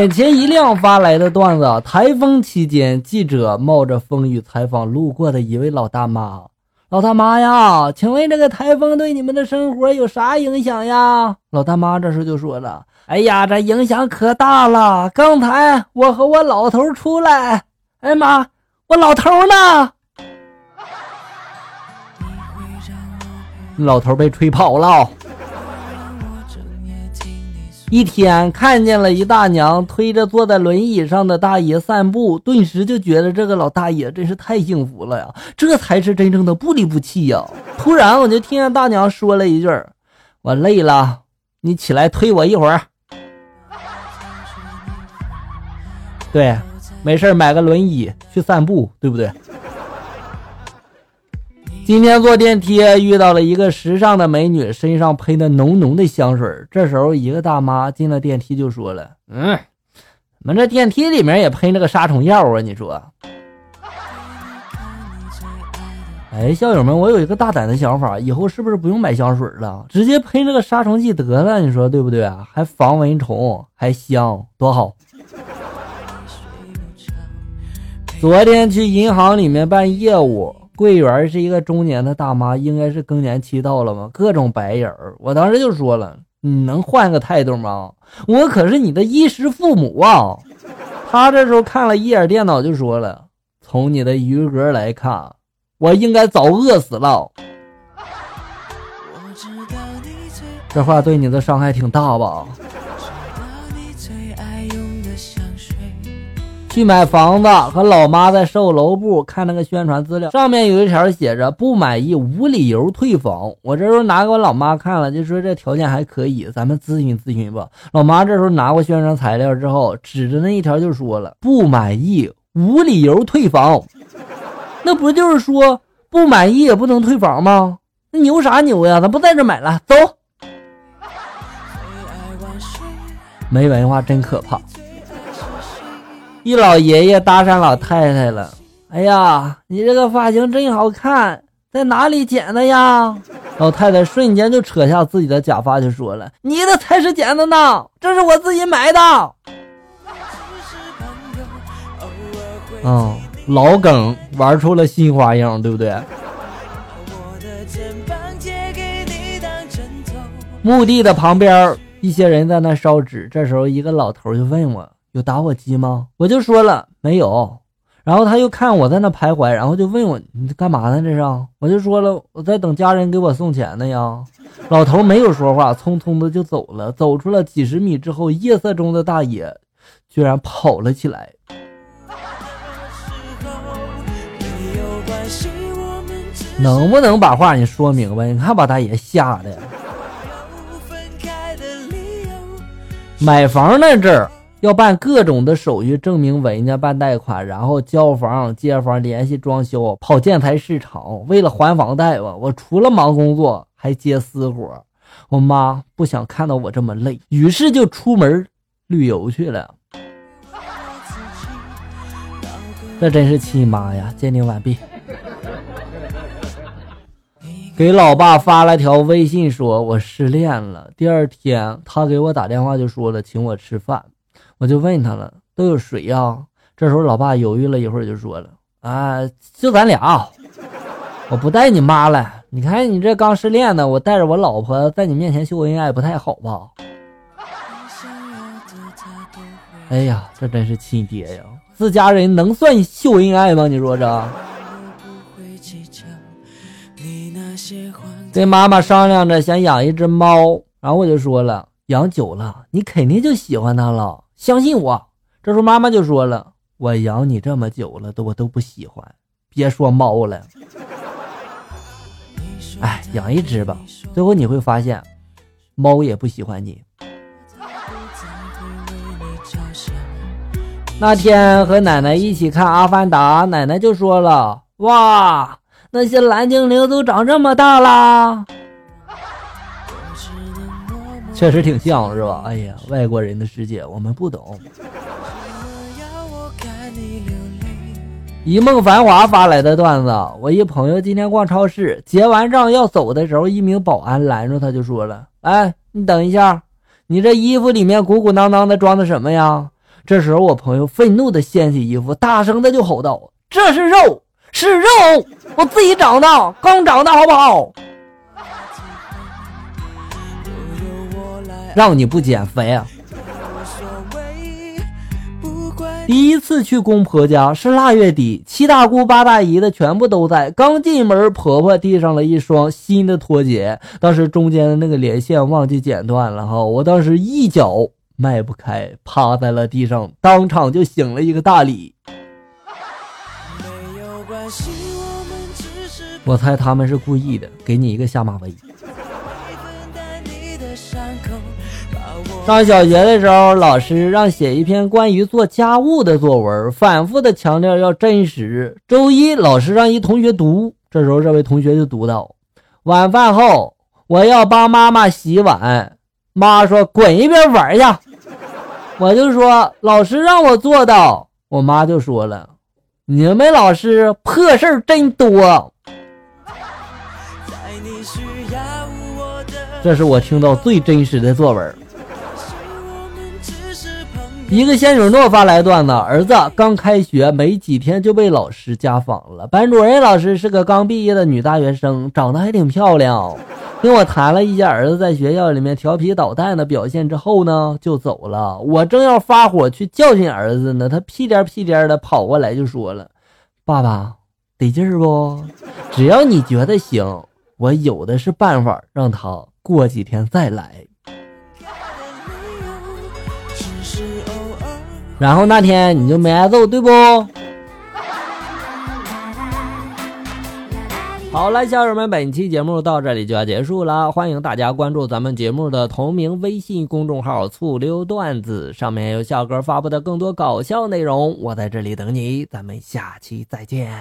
眼前一亮发来的段子：台风期间，记者冒着风雨采访路过的一位老大妈。老大妈呀，请问这个台风对你们的生活有啥影响呀？老大妈这时就说了：“哎呀，这影响可大了！刚才我和我老头出来，哎妈，我老头呢？老头被吹跑了。”一天看见了一大娘推着坐在轮椅上的大爷散步，顿时就觉得这个老大爷真是太幸福了呀！这才是真正的不离不弃呀！突然我就听见大娘说了一句：“我累了，你起来推我一会儿。”对，没事买个轮椅去散步，对不对？今天坐电梯遇到了一个时尚的美女，身上喷的浓浓的香水。这时候，一个大妈进了电梯就说了：“嗯，你们这电梯里面也喷了个杀虫药啊？你说？”哎，校友们，我有一个大胆的想法，以后是不是不用买香水了，直接喷这个杀虫剂得了？你说对不对？还防蚊虫，还香，多好！昨天去银行里面办业务。柜员是一个中年的大妈，应该是更年期到了吧？各种白眼儿。我当时就说了：“你能换个态度吗？我可是你的衣食父母啊！”他这时候看了一眼电脑，就说了：“从你的余额来看，我应该早饿死了。”这话对你的伤害挺大吧？去买房子，和老妈在售楼部看那个宣传资料，上面有一条写着“不满意无理由退房”。我这时候拿给我老妈看了，就说这条件还可以，咱们咨询咨询吧。老妈这时候拿过宣传材料之后，指着那一条就说了：“不满意无理由退房，那不就是说不满意也不能退房吗？那牛啥牛呀？咱不在这买了，走。没文化真可怕。”一老爷爷搭讪老太太了，哎呀，你这个发型真好看，在哪里剪的呀？老太太瞬间就扯下自己的假发，就说了：“你的才是剪的呢，这是我自己买的。”嗯，老梗玩出了新花样，对不对？墓地的旁边，一些人在那烧纸，这时候一个老头就问我。有打火机吗？我就说了没有，然后他又看我在那徘徊，然后就问我你干嘛呢？这是？我就说了我在等家人给我送钱呢呀。老头没有说话，匆匆的就走了。走出了几十米之后，夜色中的大爷居然跑了起来。能不能把话你说明白？你看把大爷吓的。买房那阵儿。要办各种的手续，证明稳人家办贷款，然后交房、接房、联系装修、跑建材市场。为了还房贷吧，我除了忙工作还接私活。我妈不想看到我这么累，于是就出门旅游去了。这真是亲妈呀！鉴定完毕。给老爸发了条微信，说我失恋了。第二天他给我打电话，就说了请我吃饭。我就问他了，都有谁呀？这时候老爸犹豫了一会儿，就说了：“啊，就咱俩，我不带你妈了。你看你这刚失恋呢，我带着我老婆在你面前秀恩爱，不太好吧？”哎呀，这真是亲爹呀！自家人能算秀恩爱吗？你说这？跟妈妈商量着想养一只猫，然后我就说了，养久了你肯定就喜欢它了。相信我，这时候妈妈就说了：“我养你这么久了，都我都不喜欢，别说猫了。哎，养一只吧，最后你会发现，猫也不喜欢你。”那天和奶奶一起看《阿凡达》，奶奶就说了：“哇，那些蓝精灵都长这么大啦！”确实挺像是吧？哎呀，外国人的世界我们不懂。一梦繁华发来的段子：我一朋友今天逛超市，结完账要走的时候，一名保安拦住他，就说了：“哎，你等一下，你这衣服里面鼓鼓囊囊的装的什么呀？”这时候我朋友愤怒的掀起衣服，大声的就吼道：“这是肉，是肉，我自己长的，刚长的好不好？让你不减肥啊！”第一次去公婆家是腊月底，七大姑八大姨的全部都在。刚进门，婆婆递上了一双新的拖鞋，当时中间的那个连线忘记剪断了哈，我当时一脚迈不开，趴在了地上，当场就醒了一个大礼。我猜他们是故意的，给你一个下马威。上小学的时候，老师让写一篇关于做家务的作文，反复的强调要真实。周一，老师让一同学读，这时候这位同学就读到：晚饭后，我要帮妈妈洗碗。妈说：“滚一边玩去。”我就说：“老师让我做的。”我妈就说了：“你们老师破事儿真多。”这是我听到最真实的作文。一个仙女诺发来段子：儿子刚开学没几天就被老师家访了。班主任老师是个刚毕业的女大学生，长得还挺漂亮。跟我谈了一下儿子在学校里面调皮捣蛋的表现之后呢，就走了。我正要发火去教训儿子呢，他屁颠屁颠的跑过来就说了：“爸爸，得劲儿不？只要你觉得行，我有的是办法让他过几天再来。”然后那天你就没挨揍，对不？好了，小友们，本期节目到这里就要结束了。欢迎大家关注咱们节目的同名微信公众号“醋溜段子”，上面有笑哥发布的更多搞笑内容。我在这里等你，咱们下期再见。